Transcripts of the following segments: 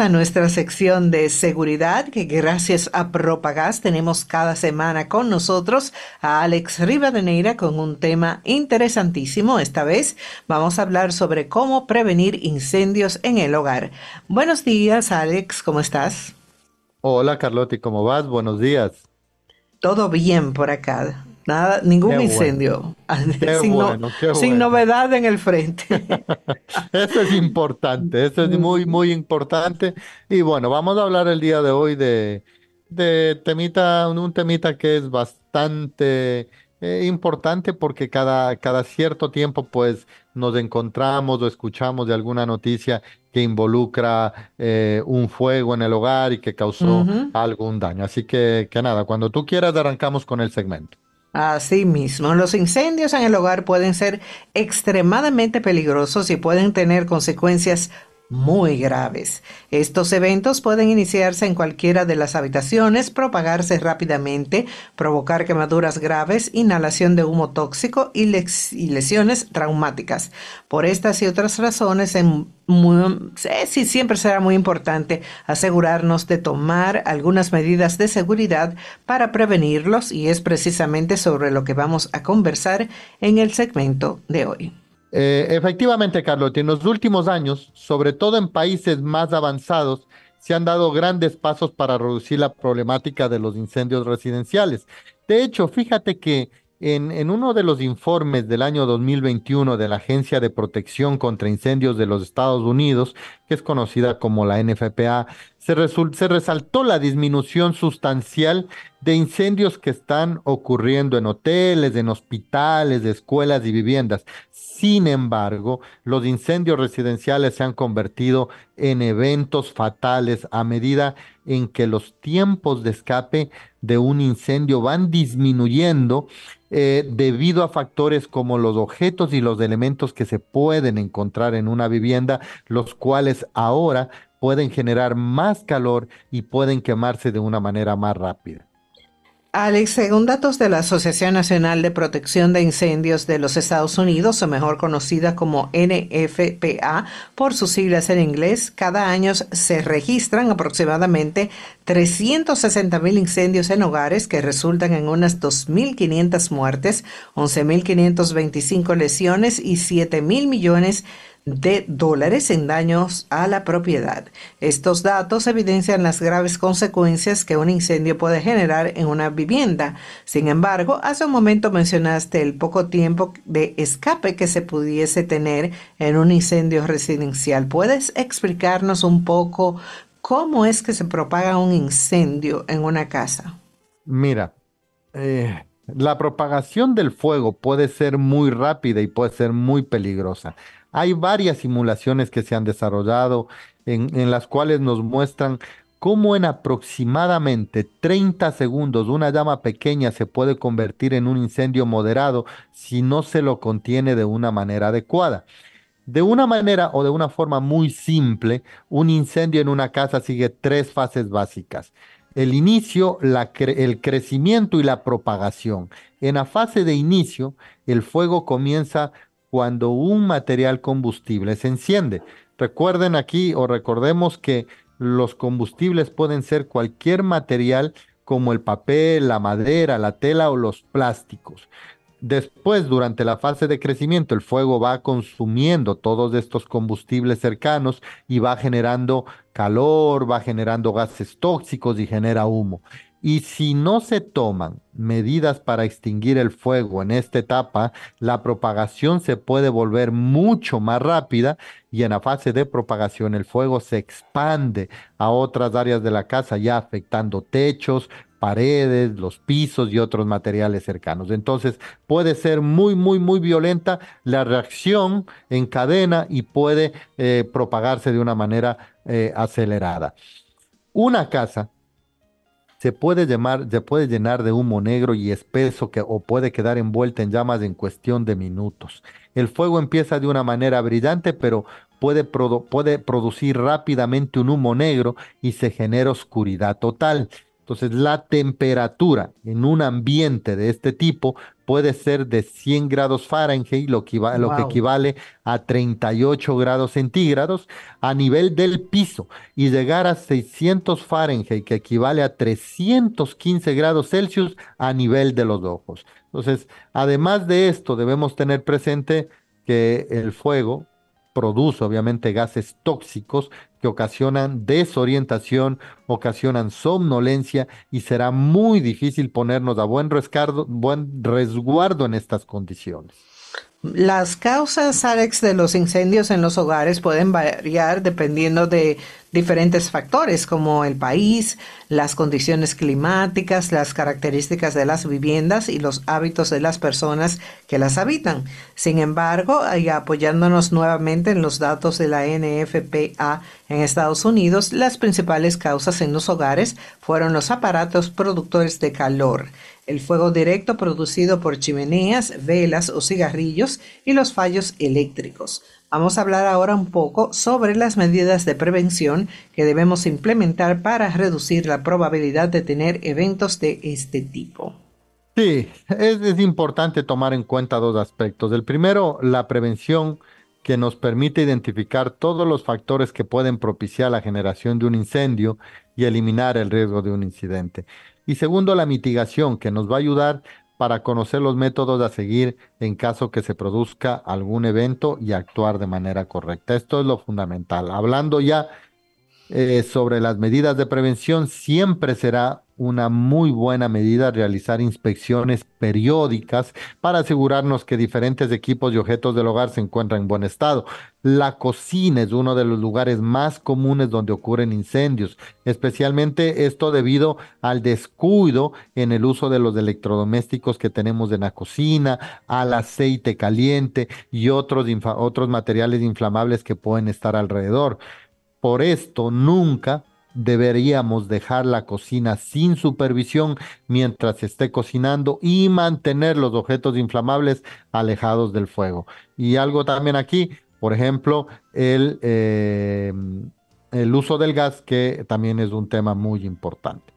a nuestra sección de seguridad que gracias a Propagás tenemos cada semana con nosotros a Alex Rivadeneira con un tema interesantísimo. Esta vez vamos a hablar sobre cómo prevenir incendios en el hogar. Buenos días Alex, ¿cómo estás? Hola Carlotti, ¿cómo vas? Buenos días. Todo bien por acá. Nada, ningún incendio. sin, novedad en el frente. eso es importante, eso es muy, muy importante. Y bueno, vamos a hablar el día de hoy de, de temita, un temita que es bastante eh, importante porque cada, cada cierto tiempo pues nos encontramos o escuchamos de alguna noticia que involucra eh, un fuego en el hogar y que causó algún daño. Así que, que nada, cuando tú quieras arrancamos con el segmento. Así mismo, los incendios en el hogar pueden ser extremadamente peligrosos y pueden tener consecuencias muy graves. Estos eventos pueden iniciarse en cualquiera de las habitaciones, propagarse rápidamente, provocar quemaduras graves, inhalación de humo tóxico y, lesiones traumáticas. Por estas y otras razones, en sí, siempre será muy importante asegurarnos de tomar algunas medidas de seguridad para prevenirlos y es precisamente sobre lo que vamos a conversar en el segmento de hoy. Eh, efectivamente, Carlos, en los últimos años, sobre todo en países más avanzados, se han dado grandes pasos para reducir la problemática de los incendios residenciales. De hecho, fíjate que en, en, uno de los informes del año 2021 de la Agencia de Protección contra Incendios de los Estados Unidos, que es conocida como la NFPA, se, se, resaltó la disminución sustancial de incendios que están ocurriendo en hoteles, en hospitales, escuelas y viviendas. Sin embargo, los incendios residenciales se han convertido en eventos fatales a medida en que los tiempos de escape de un incendio van disminuyendo eh, debido a factores como los objetos y los elementos que se pueden encontrar en una vivienda, los cuales ahora pueden generar más calor y pueden quemarse de una manera más rápida. Alex, según datos de la Asociación Nacional de Protección de Incendios de los Estados Unidos, o mejor conocida como NFPA por sus siglas en inglés, cada año se registran aproximadamente 360 mil incendios en hogares que resultan en unas 2.500 muertes, 11.525 lesiones y 7 mil millones de de dólares en daños a la propiedad. Estos datos evidencian las graves consecuencias que un incendio puede generar en una vivienda. Sin embargo, hace un momento mencionaste el poco tiempo de escape que se pudiese tener en un incendio residencial. ¿Puedes explicarnos un poco cómo es que se propaga un incendio en una casa? Mira, eh, la propagación del fuego puede ser muy rápida y puede ser muy peligrosa. Hay varias simulaciones que se han desarrollado en, las cuales nos muestran cómo en aproximadamente 30 segundos una llama pequeña se puede convertir en un incendio moderado si no se lo contiene de una manera adecuada. De una manera o de una forma muy simple, un incendio en una casa sigue tres fases básicas. El inicio, el crecimiento y la propagación. En la fase de inicio, el fuego comienza cuando un material combustible se enciende. Recuerden aquí o recordemos que los combustibles pueden ser cualquier material como el papel, la madera, la tela o los plásticos. Después, durante la fase de crecimiento, el fuego va consumiendo todos estos combustibles cercanos y va generando calor, va generando gases tóxicos y genera humo. Y si no se toman medidas para extinguir el fuego en esta etapa, la propagación se puede volver mucho más rápida y en la fase de propagación el fuego se expande a otras áreas de la casa, ya afectando techos, paredes, los pisos y otros materiales cercanos. Entonces puede ser muy, muy, muy violenta la reacción en cadena y puede eh, propagarse de una manera eh, acelerada. Una casa se puede, llamar, se puede llenar de humo negro y espeso que, o puede quedar envuelta en llamas en cuestión de minutos. El fuego empieza de una manera brillante, pero puede, puede producir rápidamente un humo negro y se genera oscuridad total. Entonces, la temperatura en un ambiente de este tipo puede ser de 100 grados Fahrenheit, lo que, lo que equivale a 38 grados centígrados a nivel del piso, y llegar a 600 Fahrenheit, que equivale a 315 grados Celsius a nivel de los ojos. Entonces, además de esto, debemos tener presente que el fuego produce obviamente gases tóxicos que ocasionan desorientación, ocasionan somnolencia y será muy difícil ponernos a buen, buen resguardo en estas condiciones. Las causas, Alex, de los incendios en los hogares pueden variar dependiendo de diferentes factores como el país, las condiciones climáticas, las características de las viviendas y los hábitos de las personas que las habitan. Sin embargo, y apoyándonos nuevamente en los datos de la NFPA en Estados Unidos, las principales causas en los hogares fueron los aparatos productores de calor el fuego directo producido por chimeneas, velas o cigarrillos y los fallos eléctricos. Vamos a hablar ahora un poco sobre las medidas de prevención que debemos implementar para reducir la probabilidad de tener eventos de este tipo. Sí, es, importante tomar en cuenta dos aspectos. El primero, la prevención que nos permite identificar todos los factores que pueden propiciar la generación de un incendio y eliminar el riesgo de un incidente. Y segundo, la mitigación, que nos va a ayudar para conocer los métodos a seguir en caso que se produzca algún evento y actuar de manera correcta. Esto es lo fundamental. Hablando ya eh, sobre las medidas de prevención, siempre será una muy buena medida realizar inspecciones periódicas para asegurarnos que diferentes equipos y objetos del hogar se encuentran en buen estado. La cocina es uno de los lugares más comunes donde ocurren incendios, especialmente esto debido al descuido en el uso de los electrodomésticos que tenemos en la cocina, al aceite caliente y otros, otros materiales inflamables que pueden estar alrededor. Por esto, nunca deberíamos dejar la cocina sin supervisión mientras esté cocinando y mantener los objetos inflamables alejados del fuego. Y algo también aquí, por ejemplo, el, eh, el uso del gas, que también es un tema muy importante.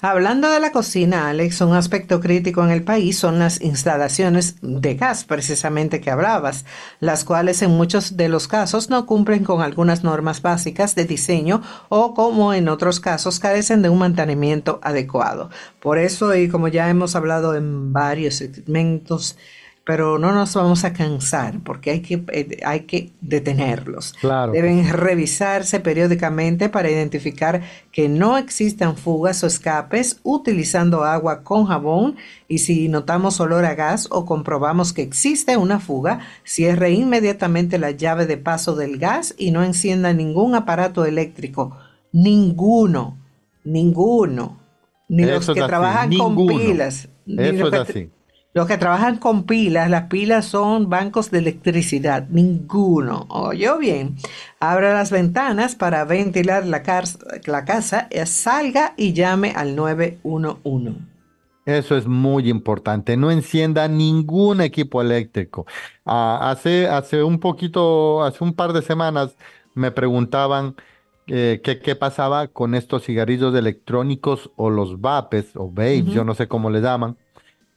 Hablando de la cocina, Alex, un aspecto crítico en el país son las instalaciones de gas, precisamente que hablabas, las cuales en muchos de los casos no cumplen con algunas normas básicas de diseño o como en otros casos carecen de un mantenimiento adecuado. Por eso, y como ya hemos hablado en varios segmentos, pero no nos vamos a cansar porque hay que, eh, hay que detenerlos. Deben revisarse periódicamente para identificar que no existan fugas o escapes utilizando agua con jabón y si notamos olor a gas o comprobamos que existe una fuga, cierre inmediatamente la llave de paso del gas y no encienda ningún aparato eléctrico. Ninguno, ninguno. Ni los que trabajan con pilas. Eso es así los que trabajan con pilas, las pilas son bancos de electricidad, ninguno. Oye bien, abra las ventanas para ventilar la, la casa, eh, salga y llame al 911. Eso es muy importante. No encienda ningún equipo eléctrico. Ah, hace, hace un poquito, hace un par de semanas me preguntaban eh, qué, pasaba con estos cigarrillos electrónicos o los vapes o vapes, yo no sé cómo le llaman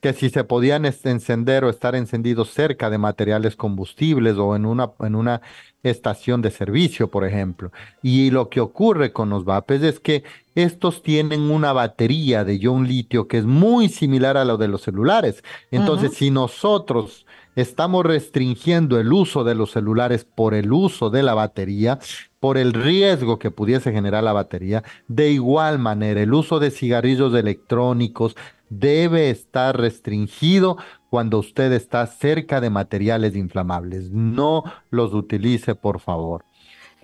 que si se podían encender o estar encendidos cerca de materiales combustibles o en una, en una estación de servicio, por ejemplo. Y lo que ocurre con los vapes es que estos tienen una batería de ion litio que es muy similar a lo de los celulares. Entonces, si nosotros estamos restringiendo el uso de los celulares por el uso de la batería, por el riesgo que pudiese generar la batería. De igual manera, el uso de cigarrillos electrónicos, debe estar restringido cuando usted está cerca de materiales inflamables. No los utilice, por favor.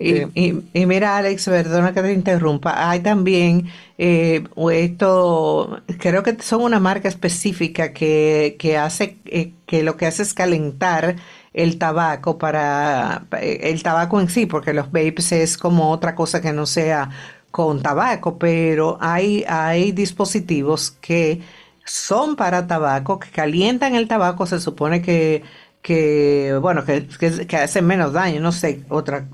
Y, eh, mira, Alex, perdona que te interrumpa. Hay también eh, esto, creo que son una marca específica que, hace, eh, que lo que hace es calentar el tabaco para el tabaco en sí, porque los vapes es como otra cosa que no sea con tabaco, pero hay, hay dispositivos que son para tabaco, que calientan el tabaco, se supone que, que bueno, que, que, hacen menos daño, no sé, otra,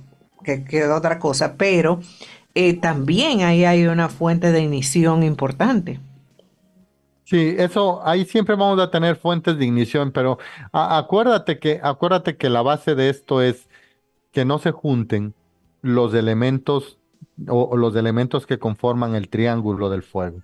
que, otra cosa, pero eh, también ahí hay una fuente de ignición importante. Sí, eso, ahí siempre vamos a tener fuentes de ignición, pero acuérdate que, acuérdate que la base de esto es que no se junten los elementos o, los elementos que conforman el triángulo del fuego.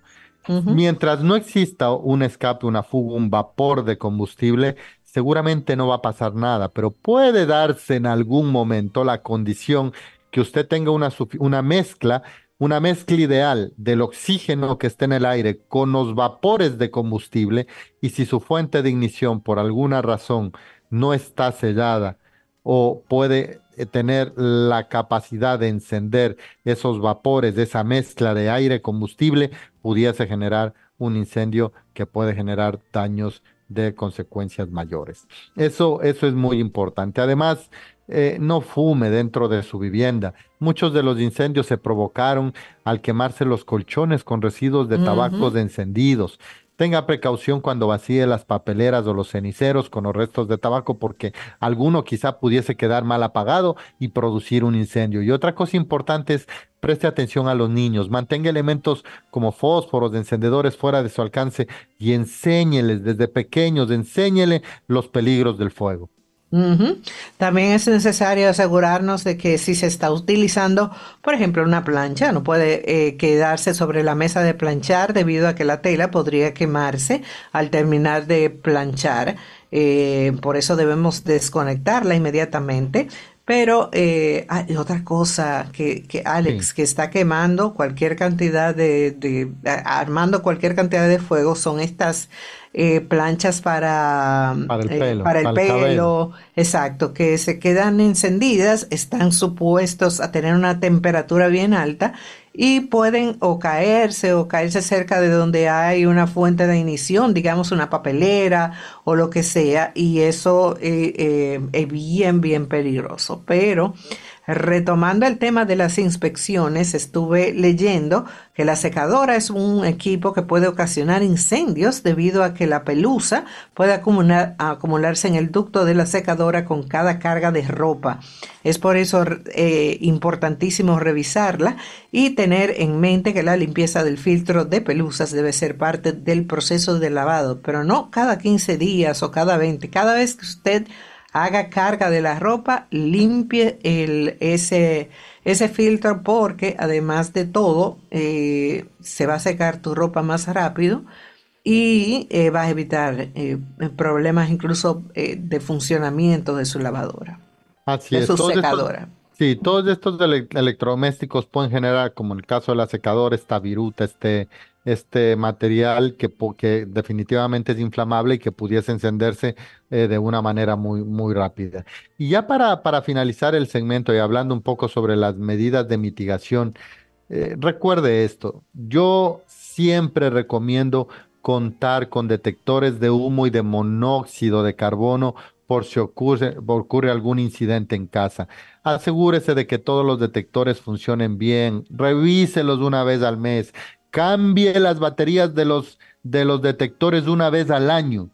Mientras no exista un escape, una fuga, un vapor de combustible, seguramente no va a pasar nada, pero puede darse en algún momento la condición que usted tenga una, una mezcla una mezcla ideal del oxígeno que está en el aire con los vapores de combustible y si su fuente de ignición por alguna razón no está sellada o puede tener la capacidad de encender esos vapores de esa mezcla de aire combustible, pudiese generar un incendio que puede generar daños de consecuencias mayores. Eso, eso es muy importante. Además, eh, no fume dentro de su vivienda. Muchos de los incendios se provocaron al quemarse los colchones con residuos de tabacos encendidos. Tenga precaución cuando vacíe las papeleras o los ceniceros con los restos de tabaco porque alguno quizá pudiese quedar mal apagado y producir un incendio. Y otra cosa importante es preste atención a los niños, mantenga elementos como fósforos, de encendedores fuera de su alcance y enséñeles desde pequeños, enséñele los peligros del fuego. También es necesario asegurarnos de que si se está utilizando, por ejemplo, una plancha, no puede eh, quedarse sobre la mesa de planchar debido a que la tela podría quemarse al terminar de planchar. Eh, por eso debemos desconectarla inmediatamente. Pero eh, hay otra cosa que, que Alex, que está quemando cualquier cantidad de, de, armando cualquier cantidad de fuego, son estas eh, planchas para, para el eh, pelo, para el pelo. Exacto, que se quedan encendidas, están supuestos a tener una temperatura bien alta y pueden o caerse o caerse cerca de donde hay una fuente de ignición, digamos una papelera o lo que sea, y eso eh, eh, es bien, bien peligroso. Pero Retomando el tema de las inspecciones, estuve leyendo que la secadora es un equipo que puede ocasionar incendios debido a que la pelusa puede acumularse en el ducto de la secadora con cada carga de ropa. Es por eso eh, importantísimo revisarla y tener en mente que la limpieza del filtro de pelusas debe ser parte del proceso de lavado, pero no cada 15 días o cada 20. Cada vez que usted haga carga de la ropa, limpie el, ese, ese filtro porque además de todo eh, se va a secar tu ropa más rápido y eh, va a evitar eh, problemas incluso de funcionamiento de su lavadora. Así de su secadora. sí, todos estos electrodomésticos pueden generar, como en el caso de la secadora, esta viruta, este este material que, que definitivamente es inflamable y que pudiese encenderse eh, de una manera muy, muy rápida. Y ya para, para finalizar el segmento y hablando un poco sobre las medidas de mitigación, eh, recuerde esto, yo siempre recomiendo contar con detectores de humo y de monóxido de carbono por si ocurre, ocurre algún incidente en casa. Asegúrese de que todos los detectores funcionen bien, revíselos una vez al mes cambie las baterías de los, de los detectores una vez al año.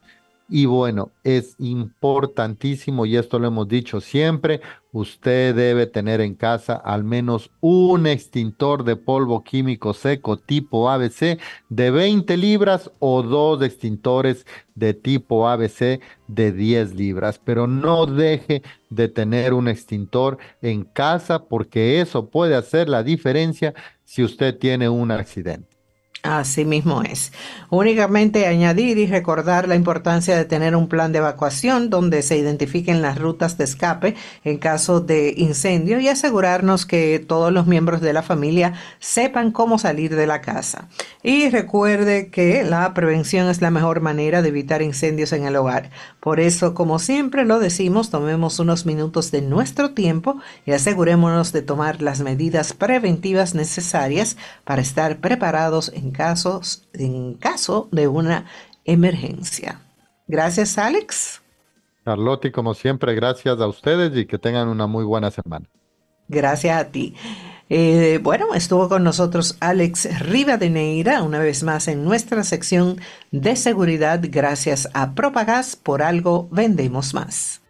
Y bueno, es importantísimo, y esto lo hemos dicho siempre, usted debe tener en casa al menos un extintor de polvo químico seco tipo ABC de 20 libras o dos extintores de tipo ABC de 10 libras. Pero no deje de tener un extintor en casa porque eso puede hacer la diferencia si usted tiene un accidente. Así mismo es. Únicamente añadir y recordar la importancia de tener un plan de evacuación donde se identifiquen las rutas de escape en caso de incendio y asegurarnos que todos los miembros de la familia sepan cómo salir de la casa. Y recuerde que la prevención es la mejor manera de evitar incendios en el hogar. Por eso, como siempre lo decimos, tomemos unos minutos de nuestro tiempo y asegurémonos de tomar las medidas preventivas necesarias para estar preparados en casos, en caso de una emergencia. Gracias, Alex. Carlotti, como siempre, gracias a ustedes y que tengan una muy buena semana. Gracias a ti. Eh, bueno, estuvo con nosotros Alex Rivadeneira, una vez más en nuestra sección de seguridad, gracias a Propagas, por algo vendemos más.